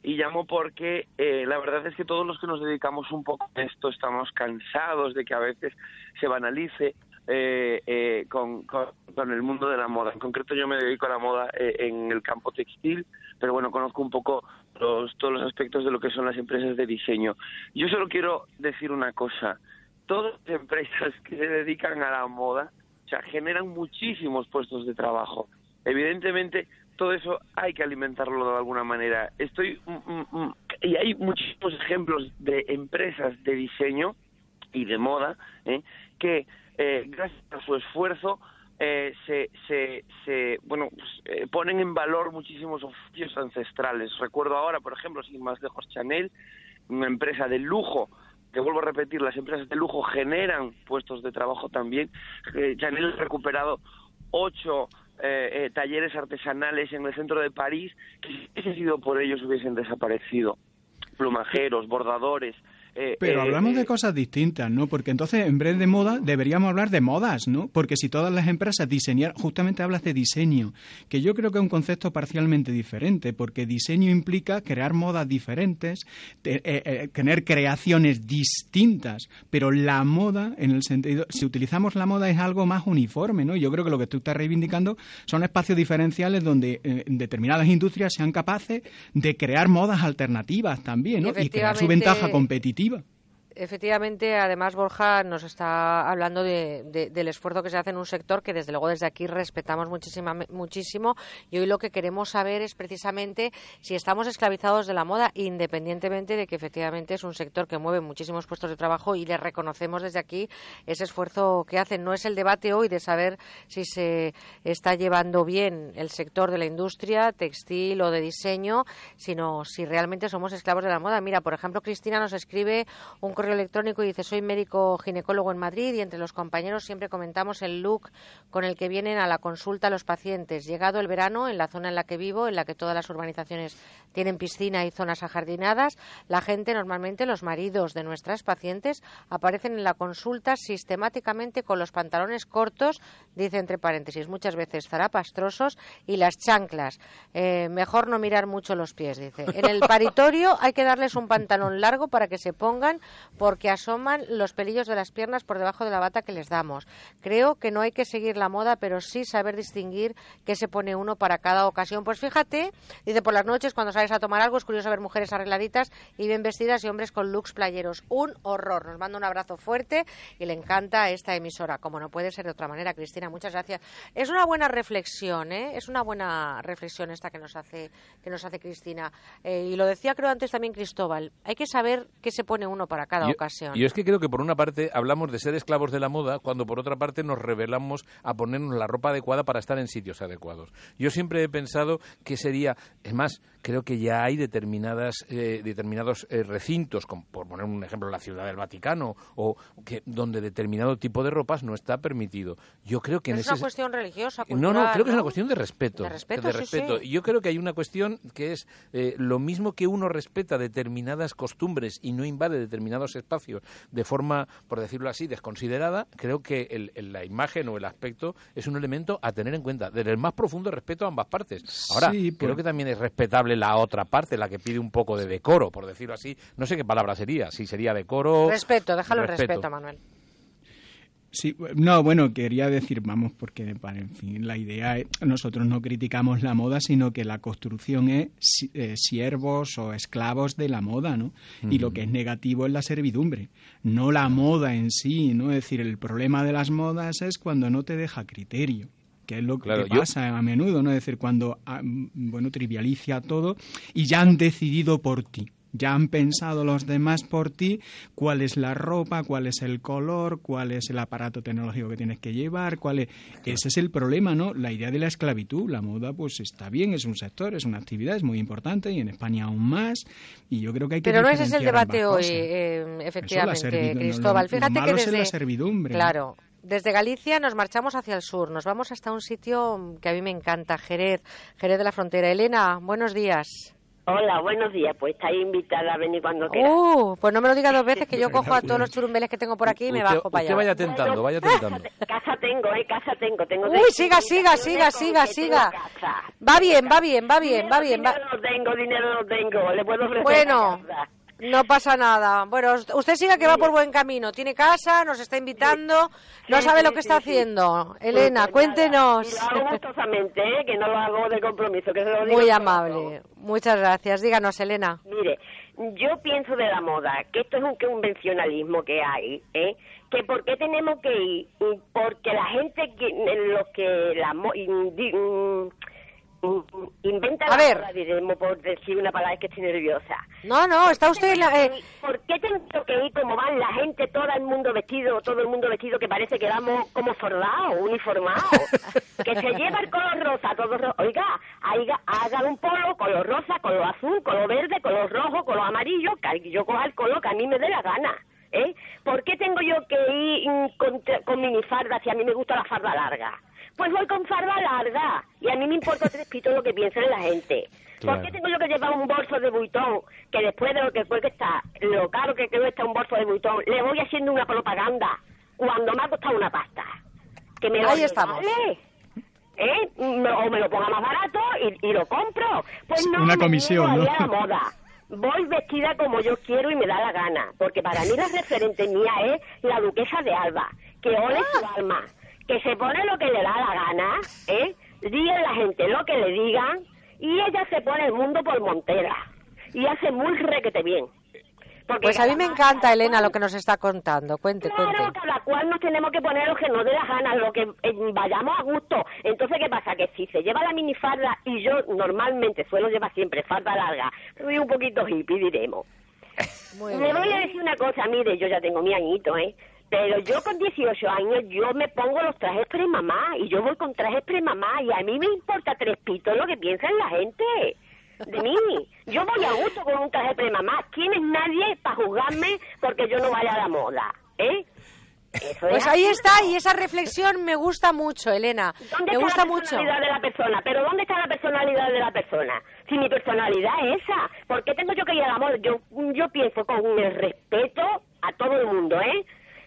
y llamo porque eh, la verdad es que todos los que nos dedicamos un poco a esto estamos cansados de que a veces se banalice eh, eh, con, con, el mundo de la moda. En concreto yo me dedico a la moda eh, en el campo textil, pero bueno, conozco un poco los, todos los aspectos de lo que son las empresas de diseño. Yo solo quiero decir una cosa, todas las empresas que se dedican a la moda, generan muchísimos puestos de trabajo. Evidentemente, todo eso hay que alimentarlo de alguna manera. Estoy mm, mm, mm, y hay muchísimos ejemplos de empresas de diseño y de moda ¿eh? que eh, gracias a su esfuerzo, eh, se, se, se, bueno, pues, eh, ponen en valor muchísimos oficios ancestrales. Recuerdo ahora, por ejemplo, sin más lejos, Chanel, una empresa de lujo que vuelvo a repetir, las empresas de lujo generan puestos de trabajo también. Eh, Chanel ha recuperado ocho eh, eh, talleres artesanales en el centro de París, que si hubiese sido por ellos hubiesen desaparecido. Plumajeros, bordadores, eh, Pero eh, hablamos eh, de cosas distintas, ¿no? Porque entonces, en vez de moda, deberíamos hablar de modas, ¿no? Porque si todas las empresas diseñar, justamente hablas de diseño, que yo creo que es un concepto parcialmente diferente, porque diseño implica crear modas diferentes, te- eh, eh, tener creaciones distintas, pero la moda, en el sentido, si utilizamos la moda es algo más uniforme, ¿no? Yo creo que lo que tú estás reivindicando son espacios diferenciales donde eh, determinadas industrias sean capaces de crear modas alternativas también, ¿no? Y crear su ventaja competitiva. activa. Efectivamente, además Borja nos está hablando de- de- del esfuerzo que se hace en un sector que desde luego desde aquí respetamos muchísima- muchísimo y hoy lo que queremos saber es precisamente si estamos esclavizados de la moda, independientemente de que efectivamente es un sector que mueve muchísimos puestos de trabajo y le reconocemos desde aquí ese esfuerzo que hacen. No es el debate hoy de saber si se está llevando bien el sector de la industria textil o de diseño, sino si realmente somos esclavos de la moda. Mira, por ejemplo, Cristina nos escribe un electrónico y dice, soy médico ginecólogo en Madrid y entre los compañeros siempre comentamos el look con el que vienen a la consulta los pacientes. Llegado el verano, en la zona en la que vivo, en la que todas las urbanizaciones tienen piscina y zonas ajardinadas, la gente, normalmente los maridos de nuestras pacientes, aparecen en la consulta sistemáticamente con los pantalones cortos, dice entre paréntesis, muchas veces zarapastrosos, y las chanclas. Eh, mejor no mirar mucho los pies, dice. En el paritorio hay que darles un pantalón largo para que se pongan porque asoman los pelillos de las piernas por debajo de la bata que les damos. Creo que no hay que seguir la moda, pero sí saber distinguir qué se pone uno para cada ocasión. Pues fíjate, dice por las noches cuando sales a tomar algo es curioso ver mujeres arregladitas y bien vestidas y hombres con looks playeros. Un horror. Nos manda un abrazo fuerte y le encanta esta emisora, como no puede ser de otra manera, Cristina. Muchas gracias. Es una buena reflexión, ¿eh? Es una buena reflexión esta que nos hace que nos hace Cristina. Eh, y lo decía creo antes también Cristóbal. Hay que saber qué se pone uno para cada Yo- ocasión. Yo es que creo que por una parte hablamos de ser esclavos de la moda, cuando por otra parte nos revelamos a ponernos la ropa adecuada para estar en sitios adecuados. Yo siempre he pensado que sería, es más, creo que ya hay determinadas, eh, determinados eh, recintos, como por poner un ejemplo, la Ciudad del Vaticano, o que donde determinado tipo de ropas no está permitido. Yo creo que en es una cuestión religiosa, no, no, creo que es una cuestión de respeto. De respeto, de sí, respeto. sí. Y yo creo que hay una cuestión que es eh, lo mismo que uno respeta determinadas costumbres y no invade determinados espacios de forma, por decirlo así, desconsiderada, creo que el- el- la imagen o el aspecto es un elemento a tener en cuenta. Desde el más profundo respeto a ambas partes. Ahora, Sí, creo que también es respetable la otra parte, la que pide un poco de decoro, por decirlo así. No sé qué palabra sería, si sería decoro... Respeto, déjalo en respeto, Manuel. Sí, no, bueno, quería decir, vamos, porque, vale, en fin, la idea es, nosotros no criticamos la moda, sino que la construcción es eh, siervos o esclavos de la moda, ¿no? Y lo que es negativo es la servidumbre, no la moda en sí, ¿no? Es decir, el problema de las modas es cuando no te deja criterio que es lo que Claro, yo- pasa a menudo, ¿no? Es decir, cuando, ah, mm, bueno, trivializa todo y ya han decidido por ti. Ya han pensado los demás por ti cuál es la ropa, cuál es el color, cuál es el aparato tecnológico que tienes que llevar, cuál es... Ese es el problema, ¿no? La idea de la esclavitud. La moda, pues está bien, es un sector, es una actividad, es muy importante y en España aún más. Y yo creo que hay que Pero no ese es el debate hoy, eh, efectivamente, Cristóbal. lo- Fíjate lo que malo es desde la servidumbre. Claro. Desde Galicia nos marchamos hacia el sur, nos vamos hasta un sitio que a mí me encanta, Jerez, Jerez de la Frontera. Elena, buenos días. Hola, buenos días. Pues estáis invitada a venir cuando quieras. Uh, pues no me lo digas dos veces que yo cojo a todos los churumbeles que tengo por aquí y me Usted- bajo para allá. vaya tentando, vaya tentando. Casa tengo, ¿eh? Casa tengo. tengo Uy, siga, siga, siga, siga, siga. Va bien, va bien, va bien, va bien. va- Dinero no tengo, dinero no tengo. Le puedo ofrecer Bueno, casa. No pasa nada. Bueno, us- usted siga que va por buen camino. Tiene casa, nos está invitando, no sabe sí, lo que sí, está haciendo. Elena, Pues cuéntenos. Y lo hago gustosamente, ¿eh? Que no lo hago de compromiso. Que se lo digo Muy amable. Muchas gracias. Díganos, Elena. Mire, yo pienso de la moda que esto es un convencionalismo que hay, ¿eh? Que por qué tenemos que ir, porque la gente los que la inventa A la ver. diremos por decir una palabra es que estoy nerviosa. No, no, está usted en la... eh, ¿Por qué tengo que ir como van la gente, todo el mundo vestido, todo el mundo vestido que parece que vamos como soldados, uniformados? que se lleva el color rosa, todo ro- Oiga, haga, haga un polo, color rosa, color azul, color verde, color rojo, color amarillo, que yo coja el color que a mí me dé la gana. ¿Eh? ¿Por qué tengo yo que ir con, con minifalda si a mí me gusta la farda larga? Pues voy con farda larga y a mí me importa tres pitos lo que piensen la gente. ¿Por qué tengo yo que llevar un bolso de buitón que después de lo que cuesta está, lo caro que cuesta un bolso de buitón, le voy haciendo una propaganda cuando me ha costado una pasta? Que me lo Ahí estamos. regale, ¿Eh? Me- O me lo ponga más barato y, y lo compro. Pues no, Una comisión, ¿no? la moda. Voy vestida como yo quiero y me da la gana, porque para mí la referente mía es la duquesa de Alba, que ole su alma, que se pone lo que le da la gana, ¿eh? Diga la gente lo que le digan y ella se pone el mundo por montera y hace muy requete bien. Porque Pues a mí me encanta, Elena, lo que nos está contando. Cuente, cuente. Claro, cada cual nos tenemos que poner lo que nos dé las ganas, lo que eh, vayamos a gusto. Entonces, ¿qué pasa? Que si se lleva la minifarda y yo normalmente suelo llevar siempre farda larga, soy un poquito hippie, diremos. Muy Le bien. voy a decir una cosa, mire, yo ya tengo mi añito, ¿eh? Pero yo con 18 años, yo me pongo los trajes pre-mamá y yo voy con trajes pre-mamá y a mí me importa tres pitos lo que piensa la gente de mí. Yo voy a gusto con un traje pre-mamá. ¿Quién es nadie para juzgarme porque yo no vaya a la moda? ¿Eh? Eso Pues es ahí absurdo. está, y esa reflexión me gusta mucho, Elena. ¿Dónde Me está gusta la mucho. personalidad de la persona? ¿Pero dónde está la personalidad de la persona? Si mi personalidad es esa, ¿por qué tengo yo que ir a la moda? Yo, yo pienso con el respeto a todo el mundo, ¿eh?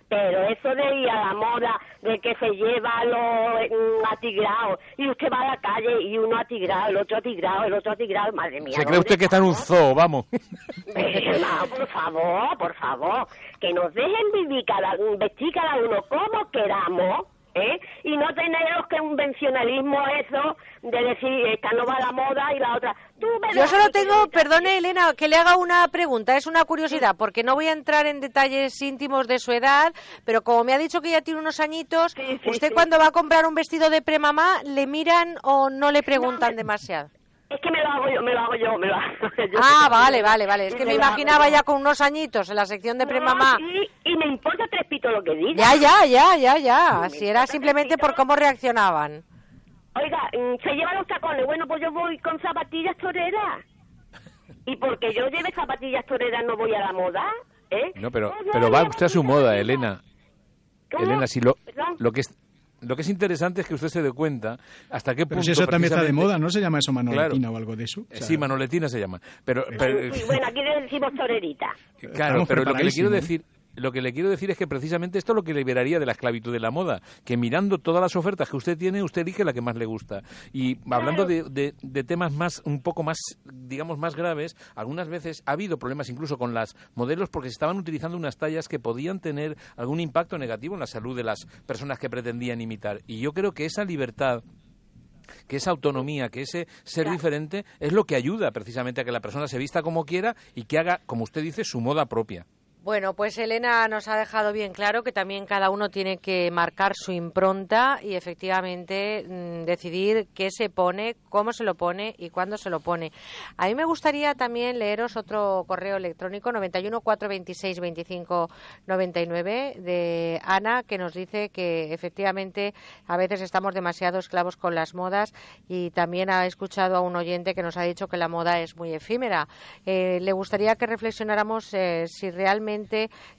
Pero eso de ir a la moda, de que se lleva los mm, atigrados, y usted va a la calle y uno atigrado, el otro atigrado, el otro atigrado, madre mía. ¿Se cree ¿dónde usted que está en un zoo? Vamos. no, por favor, por favor, que nos dejen vivir cada, vestir cada uno como queramos, ¿eh? Y no tenemos que un convencionalismo eso de decir esta no va a la moda y la otra. Tú verás Yo solo tengo, perdone Elena, que le haga una pregunta, es una curiosidad, porque no voy a entrar en detalles íntimos de su edad, pero como me ha dicho que ya tiene unos añitos, ¿usted sí. cuando va a comprar un vestido de premamá, le miran o no le preguntan demasiado? Es que me lo hago yo, me lo hago yo, me lo hago yo. Ah, vale, vale, vale. Es que Me me imaginaba ya con unos añitos en la sección de premamá. Y, y me importa tres pitos lo que diga. Ya, ya, ya, ya, ya. Si era simplemente por cómo reaccionaban. Oiga, mm, se llevan los tacones. Bueno, pues yo voy con zapatillas toreras. Y porque yo lleve zapatillas toreras no voy a la moda, ¿eh? No, pero, Pues no, pero va usted a su moda, Elena. ¿Cómo? Elena, si lo, Perdón. lo que es lo que es interesante es que usted se dé cuenta hasta qué punto Pero si eso también está de moda, ¿no se llama eso manoletina Claro. o algo de eso? O Eh, sea, Sí, manoletina se llama. Pero, pero- Sí, bueno, aquí le decimos torerita. claro, Estamos pero lo que le quiero decir lo que le quiero decir es que precisamente esto es lo que liberaría de la esclavitud de la moda, que mirando todas las ofertas que usted tiene, usted elige la que más le gusta. Y hablando de, de- de temas más, un poco más, digamos, más graves, algunas veces ha habido problemas incluso con las modelos porque se estaban utilizando unas tallas que podían tener algún impacto negativo en la salud de las personas que pretendían imitar. Y yo creo que esa libertad que esa autonomía, que ese ser diferente es lo que ayuda precisamente a que la persona se vista como quiera y que haga, como usted dice, su moda propia. Bueno, pues Elena nos ha dejado bien claro que también cada uno tiene que marcar su impronta y efectivamente mm, decidir qué se pone, cómo se lo pone y cuándo se lo pone. A mí me gustaría también leeros otro correo electrónico 91 426 25 99 de Ana que nos dice que efectivamente a veces estamos demasiado esclavos con las modas y también ha escuchado a un oyente que nos ha dicho que la moda es muy efímera. Eh, le gustaría que reflexionáramos eh, si realmente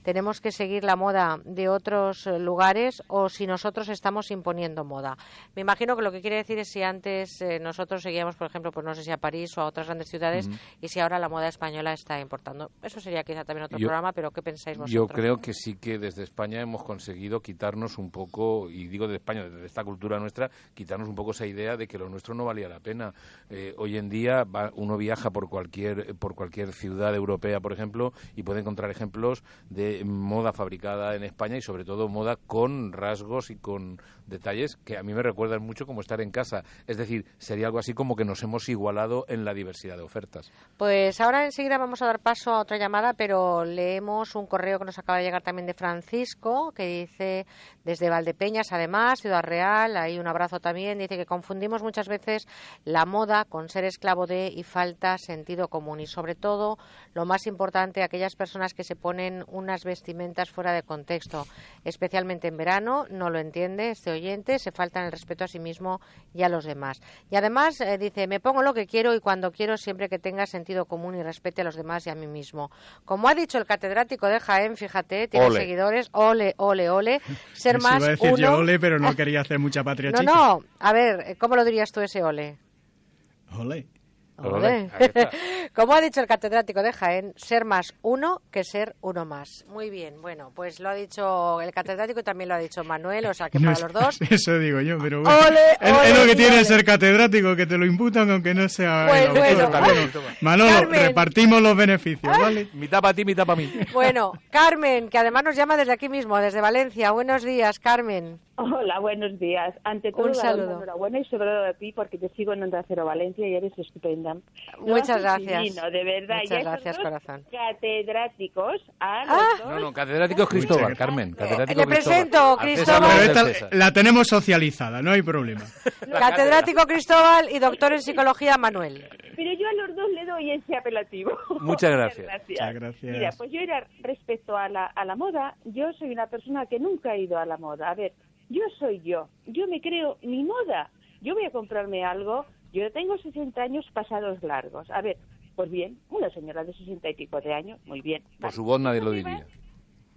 tenemos que seguir la moda de otros eh, lugares o si nosotros estamos imponiendo moda. Me imagino que lo que quiere decir es si antes eh, nosotros seguíamos, por ejemplo, pues no sé si a París o a otras grandes ciudades y si ahora la moda española está importando. Eso sería quizá también otro Yo- programa, pero ¿qué pensáis vosotros? Yo creo que sí que desde España hemos conseguido quitarnos un poco, y digo de España, desde esta cultura nuestra, quitarnos un poco esa idea de que lo nuestro no valía la pena. Eh, hoy en día va- uno viaja por cualquier, por cualquier ciudad europea, por ejemplo, y puede encontrar ejemplos de moda fabricada en España y sobre todo moda con rasgos y con detalles que a mí me recuerdan mucho como estar en casa. Es decir, sería algo así como que nos hemos igualado en la diversidad de ofertas. Pues ahora enseguida vamos a dar paso a otra llamada, pero leemos un correo que nos acaba de llegar también de Francisco, que dice desde Valdepeñas, además, Ciudad Real, ahí un abrazo también, dice que confundimos muchas veces la moda con ser esclavo de y falta sentido común y sobre todo, lo más importante, aquellas personas que se ponen unas vestimentas fuera de contexto, especialmente en verano, no lo entiende este oyente, se faltan el respeto a sí mismo y a los demás. Y además eh, dice, me pongo lo que quiero y cuando quiero siempre que tenga sentido común y respete a los demás y a mí mismo. Como ha dicho el catedrático de Jaén, fíjate, tiene Ole. seguidores, ole, ole, ole, ser más iba a decir uno... yo ole, pero no quería hacer mucha patria No, chica. no, a ver, ¿cómo lo dirías tú ese ole? Ole. Ole. Como ha dicho el catedrático de Jaén, ser más uno que ser uno más. Muy bien, bueno, pues lo ha dicho el catedrático y también lo ha dicho Manuel, o sea que para los dos. Eso digo yo, pero bueno. Ole, es, es lo que tiene ser catedrático, que te lo imputan aunque no sea Pues bueno. Bueno, Manolo, Carmen. repartimos los beneficios, ¿vale? Mitad para ti, mitad para mí. Bueno, Carmen, que además nos llama desde aquí mismo, desde Valencia. Buenos días, Carmen. Hola, buenos días. Ante todo, Un saludo. enhorabuena y sobre todo a ti porque te sigo en Onda Cero Valencia y eres estupenda. Lo Muchas gracias. divino, de verdad. Muchas gracias, corazón. Catedráticos. A los Ah. dos. No, no, catedrático es Cristóbal, Carmen. Catedrático Le Cristóbal. presento, Cristóbal. esta la tenemos socializada, no hay problema. Catedrático Cristóbal y doctor en psicología Manuel. Pero yo a los dos le doy ese apelativo. Muchas gracias. Muchas gracias. Mira, pues yo era respecto a la, a la moda, yo soy una persona que nunca ha ido a la moda. A ver, yo soy yo, yo me creo mi moda. Yo voy a comprarme algo, yo tengo 60 años pasados largos. A ver, pues bien, una señora de 60 y pico de años, muy bien. Por su voz nadie lo diría.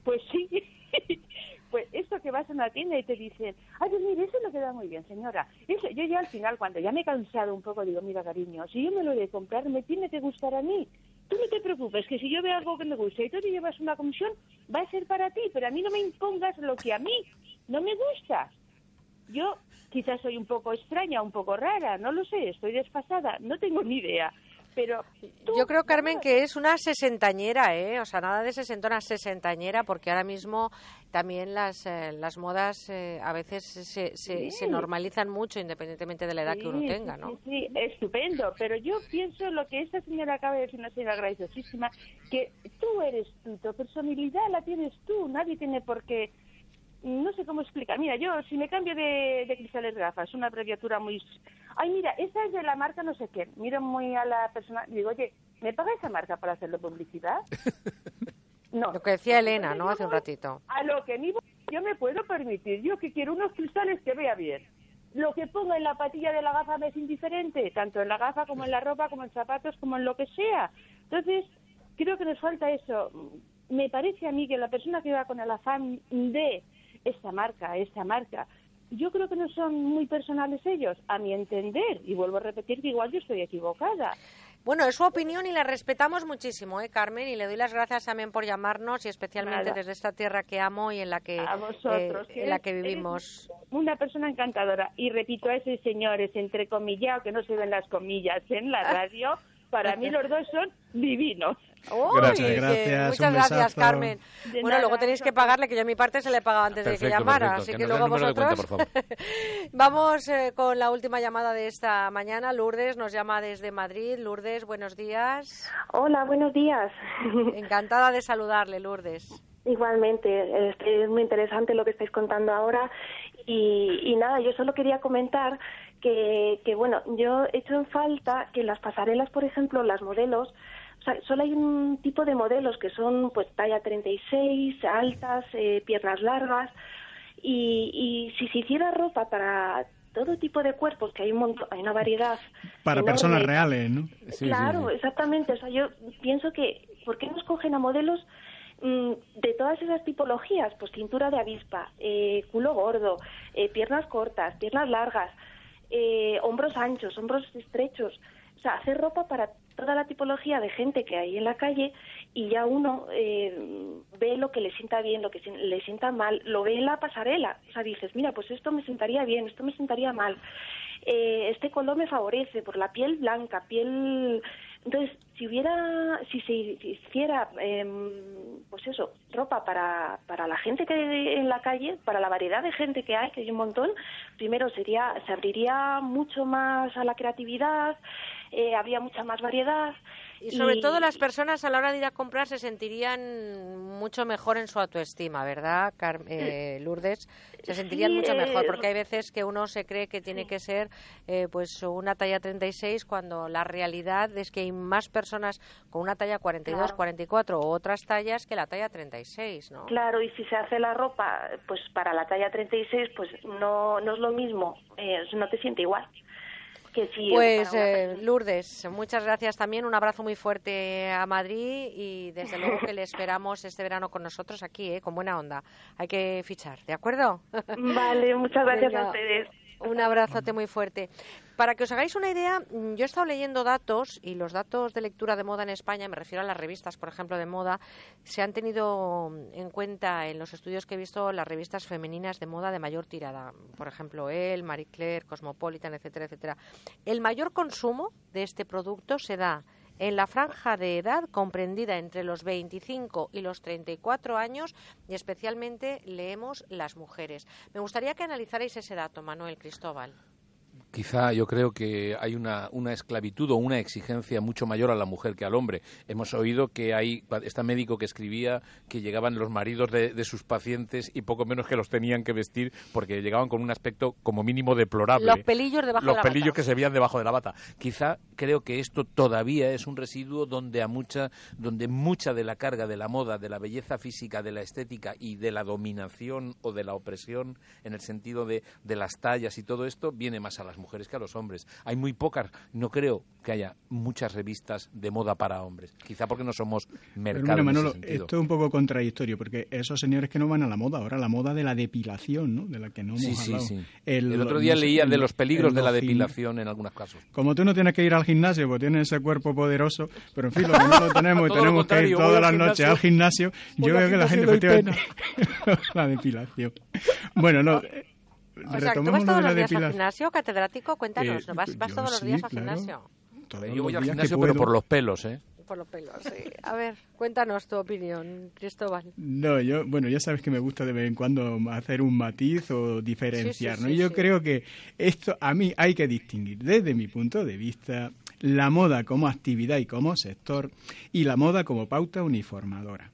Pues sí. Pues esto que vas a una tienda y te dicen, ay, pues mire, eso le queda muy bien, señora. Eso, yo ya al final, cuando ya me he cansado un poco, digo, mira, cariño, si yo me lo he de comprar, me tiene que gustar a mí. Tú no te preocupes, que si yo veo algo que me gusta y tú te llevas una comisión, va a ser para ti, pero a mí no me impongas lo que a mí no me gusta. Yo quizás soy un poco extraña, un poco rara, no lo sé, estoy desfasada, no tengo ni idea. Pero Yo creo, Carmen, que es una sesentañera, ¿eh? O sea, nada de sesentona, sesentañera, porque ahora mismo también las, eh, las modas eh, a veces se, se, normalizan mucho independientemente de la edad que uno tenga, ¿no? Sí, sí, estupendo. Pero yo pienso lo que esta señora acaba de decir, una señora graciosísima, que tú eres tú, tu personalidad la tienes tú, nadie tiene por qué. No sé cómo explicar. Mira, yo si me cambio de, de cristales gafas, una abreviatura muy. Ay, mira, esa es de la marca no sé qué. Miro muy a la persona y digo, oye, ¿me paga esa marca para hacerle publicidad? No. Lo que decía Elena, ¿no? Hace un ratito. A lo que mi yo me puedo permitir. Yo que quiero unos cristales que vea bien. Lo que ponga en la patilla de la gafa me es indiferente, tanto en la gafa como en la ropa, como en zapatos, como en lo que sea. Entonces, creo que nos falta eso. Me parece a mí que la persona que va con el afán de esta marca, esta marca, yo creo que no son muy personales ellos, a mi entender. Y vuelvo a repetir que igual yo estoy equivocada. Bueno, es su opinión y la respetamos muchísimo, ¿eh, Carmen? Y le doy las gracias también por llamarnos y especialmente Nada. desde esta tierra que amo y en la que, A vosotros, eh, que en la que vivimos. Una persona encantadora. Y repito a ese señores, entre comillas, que no se ven las comillas en la radio, para mí los dos son divinos. Uy, Gracias, que- gracias, muchas gracias. Carmen. De bueno, nada, luego tenéis que pagarle, que yo a mi parte se le he pagado antes de que llamara, perfecto. así Que que, luego cuenta, vosotros... Vamos eh, con la última llamada de esta mañana. Lourdes nos llama desde Madrid. Lourdes, buenos días. Hola, buenos días. Encantada de saludarle, Lourdes. Igualmente, este, es muy interesante lo que estáis contando ahora. Y, y nada, yo solo quería comentar que, que, bueno, yo he hecho en falta que las pasarelas, por ejemplo, las modelos, o sea, solo hay un tipo de modelos que son pues talla 36, altas, eh, piernas largas. Y, y si se hiciera ropa para todo tipo de cuerpos, que hay un montón, hay una variedad. Para enorme, personas reales, ¿no? claro, exactamente. O sea, yo pienso que, ¿por qué nos cogen a modelos de todas esas tipologías? Pues cintura de avispa, eh, culo gordo, eh, piernas cortas, piernas largas, eh, hombros anchos, hombros estrechos. O sea, hacer ropa para toda la tipología de gente que hay en la calle y ya uno eh, ve lo que le sienta bien, lo que le sienta mal, lo ve en la pasarela. O sea, dices, mira, pues esto me sentaría bien, esto me sentaría mal. Eh, este color me favorece por la piel blanca, piel... Entonces, si hubiera, si se hiciera, em, pues eso, ropa para, para la gente que hay en la calle, para la variedad de gente que hay, que hay un montón, primero sería, se abriría mucho más a la creatividad, eh, habría mucha más variedad Y sobre todo las personas a la hora de ir a comprar se sentirían mucho mejor en su autoestima, ¿verdad, Car- eh, Lourdes? Se sentirían Sí, mucho mejor eh, porque hay veces que uno se cree que tiene que ser eh, pues una talla 36 cuando la realidad es que hay más personas con una talla 42, Claro. 44 o otras tallas que la talla 36, ¿no? Claro, y si se hace la ropa pues para la talla 36, pues no, no es lo mismo, eh, no te siente igual que si Pues eh, Lourdes, muchas gracias también. Un abrazo muy fuerte a Madrid y desde luego que le esperamos este verano con nosotros aquí, ¿eh? con buena onda. Hay que fichar, ¿de acuerdo? Vale, muchas gracias Venga, a ustedes. Un abrazote muy fuerte. Para que os hagáis una idea, mm, yo he estado leyendo datos y los datos de lectura de moda en España, me refiero a las revistas, por ejemplo, de moda, se han tenido en cuenta en los estudios que he visto las revistas femeninas de moda de mayor tirada. Por ejemplo, Elle, Marie Claire, Cosmopolitan, etcétera, etcétera. El mayor consumo de este producto se da en la franja de edad comprendida entre los 25 y los 34 años y especialmente leemos las mujeres. Me gustaría que analizarais ese dato, Manuel Cristóbal. Quizá yo creo que hay una, una esclavitud o una exigencia mucho mayor a la mujer que al hombre. Hemos oído que hay este médico que escribía que llegaban los maridos de, de sus pacientes y poco menos que los tenían que vestir porque llegaban con un aspecto como mínimo deplorable. Los pelillos debajo Los de la pelillos bata. que se veían debajo de la bata. Quizá creo que esto todavía es un residuo donde a mucha, donde mucha de la carga de la moda, de la belleza física, de la estética y de la dominación o de la opresión en el sentido de, de las tallas y todo esto viene más a las mujeres que a los hombres. Hay muy pocas, no creo que haya muchas revistas de moda para hombres. Quizá porque no somos Pero mercado mira, en Manolo, ese esto es un poco contradictorio, porque esos señores que no van a la moda, ahora la moda de la depilación, ¿no? De la que no hemos Sí, sí, hablado. sí. El, otro día no leía de los peligros el de la depilación en algunos casos. Como tú no tienes que ir al gimnasio, porque tienes ese cuerpo poderoso, pero en fin, lo que no lo tenemos y tenemos que ir todas las noches al gimnasio, yo veo que la gente la depilación. Bueno, no... O sea, ¿tú vas lo todos los días al gimnasio, catedrático? Cuéntanos, Eh, ¿vas, vas yo todos los días al claro. gimnasio? Todos Yo voy al gimnasio, pero por los pelos, ¿eh? Por los pelos, sí. A ver, cuéntanos tu opinión, Cristóbal. No, yo, bueno, ya sabes que me gusta de vez en cuando hacer un matiz o diferenciar, Sí, sí, ¿no? Y yo sí. creo que esto a mí hay que distinguir desde mi punto de vista la moda como actividad y como sector y la moda como pauta uniformadora.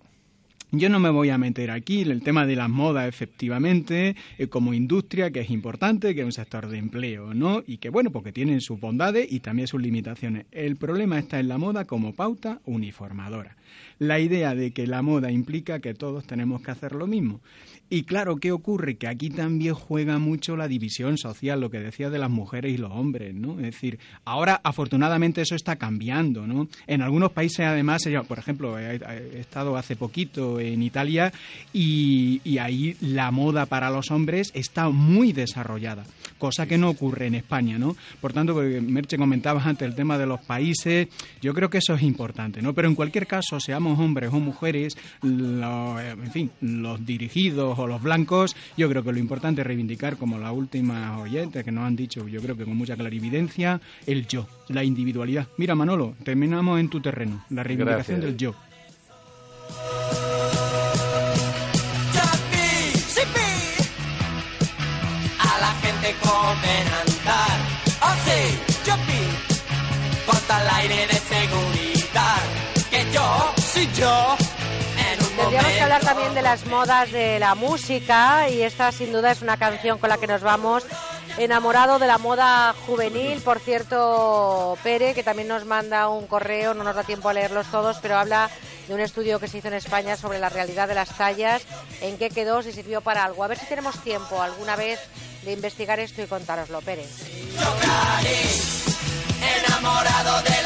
Yo no me voy a meter aquí en el tema de las modas, efectivamente, eh, como industria, que es importante, que es un sector de empleo, ¿no? Y que, bueno, porque tienen sus bondades y también sus limitaciones. El problema está en la moda como pauta uniformadora. La idea de que la moda implica que todos tenemos que hacer lo mismo. Y claro, ¿qué ocurre? Que aquí también juega mucho la división social, lo que decía de las mujeres y los hombres, ¿no? Es decir, ahora afortunadamente eso está cambiando, ¿no? En algunos países además, por ejemplo, he, estado hace poquito en Italia y, y ahí la moda para los hombres está muy desarrollada, cosa que no ocurre en España, ¿no? Por tanto, porque Merche comentabas antes el tema de los países, yo creo que eso es importante, ¿no? Pero en cualquier caso, seamos hombres o mujeres, lo- en fin, los dirigidos o los blancos, yo creo que lo importante es reivindicar, como las últimas oyentes que nos han dicho, yo creo que con mucha clarividencia, el yo, la individualidad. Mira, Manolo, terminamos en tu terreno, la reivindicación Gracias. del yo. A la gente comentar. Oh sí, Yupi, al aire de seguridad. Que yo, soy yo, Tendríamos que hablar también de las modas de la música y esta sin duda es una canción con la que nos vamos. Enamorado de la moda juvenil, por cierto, Pere, que también nos manda un correo, no nos da tiempo a leerlos todos, pero habla de un estudio que se hizo en España sobre la realidad de las tallas, en qué quedó, si sirvió para algo. A ver si tenemos tiempo alguna vez de investigar esto y contároslo, Pere. Enamorado de la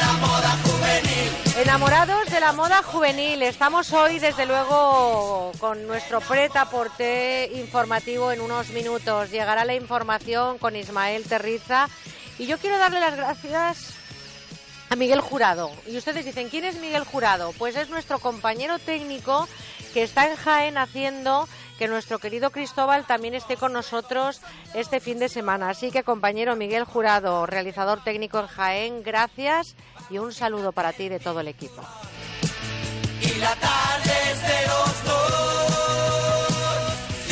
moda juvenil. Enamorados de la moda juvenil, estamos hoy desde luego con nuestro preta porté informativo en unos minutos. Llegará la información con Ismael Terriza y yo quiero darle las gracias a Miguel Jurado. Y ustedes dicen, ¿quién es Miguel Jurado? Pues es nuestro compañero técnico que está en Jaén haciendo que nuestro querido Cristóbal también esté con nosotros este fin de semana. Así que, compañero Miguel Jurado, realizador técnico en Jaén, gracias y un saludo para ti y de todo el equipo. Y la tarde es de los dos.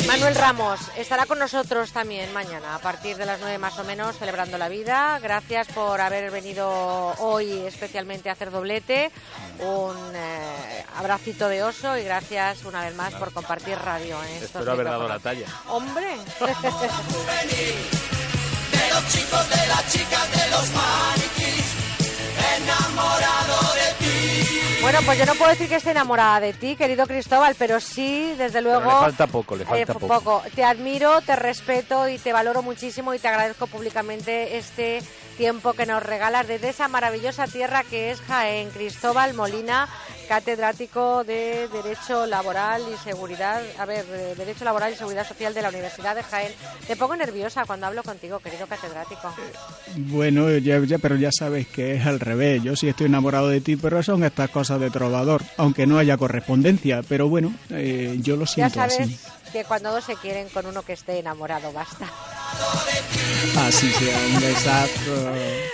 Manuel Ramos estará con nosotros también mañana, a partir de las nueve más o menos, celebrando la vida. Gracias por haber venido hoy especialmente a hacer doblete. Un eh, abracito de oso y gracias una vez más por compartir radio. En estos Espero haber dado la talla. ¡Hombre! de los chicos, de las chicas, de los maniquís, enamorado de ti. Bueno, pues yo no puedo decir que esté enamorada de ti, querido Cristóbal, pero sí, desde luego... Pero le falta poco, le falta eh, poco. Te admiro, te respeto y te valoro muchísimo y te agradezco públicamente este tiempo que nos regalas desde esa maravillosa tierra que es Jaén. Cristóbal Molina, catedrático de Derecho Laboral y Seguridad, a ver, de Derecho Laboral y Seguridad Social de la Universidad de Jaén. Te pongo nerviosa cuando hablo contigo, querido catedrático. Bueno, ya, ya- pero ya sabes que es al revés. Yo sí estoy enamorado de ti, pero son estas cosas de trovador, aunque no haya correspondencia. Pero bueno, eh, yo lo Ya siento sabes así. Que cuando dos se quieren con uno que esté enamorado basta. Así sea, un besazo.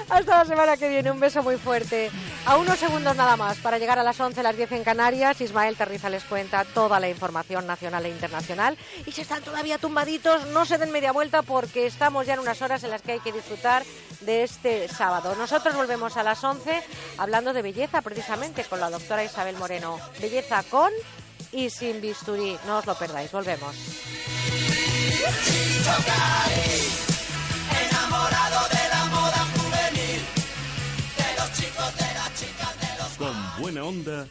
Hasta la semana que viene, un beso muy fuerte. A unos segundos nada más para llegar a las 11, las 10 en Canarias. Ismael Terriza les cuenta toda la información nacional e internacional. Y si están todavía tumbaditos, no se den media vuelta porque estamos ya en unas horas en las que hay que disfrutar de este sábado. Nosotros volvemos a las 11 hablando de belleza precisamente con la doctora Isabel Moreno. Belleza con y sin bisturí. No os lo perdáis, volvemos. Con buena onda